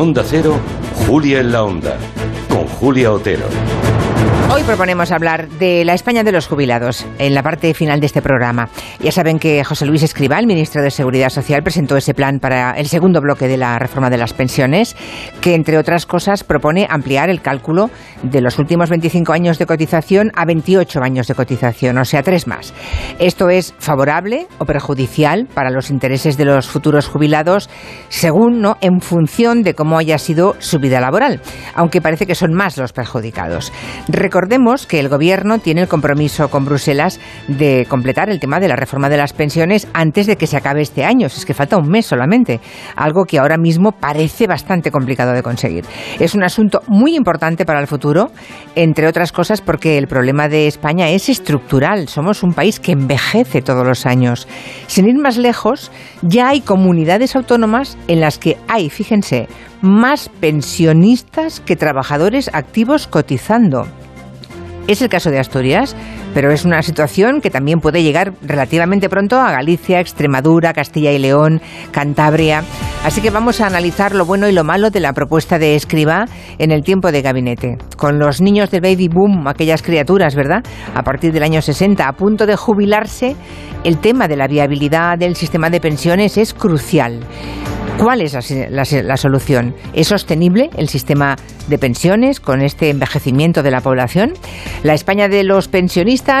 Onda Cero, Julia en la Onda, Julia Otero. Hoy proponemos hablar de la España de los jubilados en la parte final de este programa. Ya saben que José Luis Escribal, ministro de Seguridad Social, presentó ese plan para el segundo bloque de la reforma de las pensiones, que entre otras cosas propone ampliar el cálculo de los últimos 25 años de cotización a 28 años de cotización, o sea, tres más. Esto es favorable o perjudicial para los intereses de los futuros jubilados, según, ¿no?, en función de cómo haya sido su vida laboral, aunque parece que son más los perjudicados. Recordemos que el Gobierno tiene el compromiso con Bruselas de completar el tema de la reforma de las pensiones antes de que se acabe este año. Es que falta un mes solamente, algo que ahora mismo parece bastante complicado de conseguir. Es un asunto muy importante para el futuro, entre otras cosas porque el problema de España es estructural. Somos un país que envejece todos los años. Sin ir más lejos, ya hay comunidades autónomas en las que hay, fíjense, más pensionistas que trabajadores activos cotizando. Es el caso de Asturias, pero es una situación que también puede llegar relativamente pronto a Galicia, Extremadura, Castilla y León, Cantabria. Así que vamos a analizar lo bueno y lo malo de la propuesta de Escriba en el tiempo de gabinete. Con los niños del baby boom, aquellas criaturas, ¿verdad? A partir del año 60, a punto de jubilarse, el tema de la viabilidad del sistema de pensiones es crucial. ¿Cuál es la, solución? ¿Es sostenible el sistema de pensiones con este envejecimiento de la población? ¿La España de los pensionistas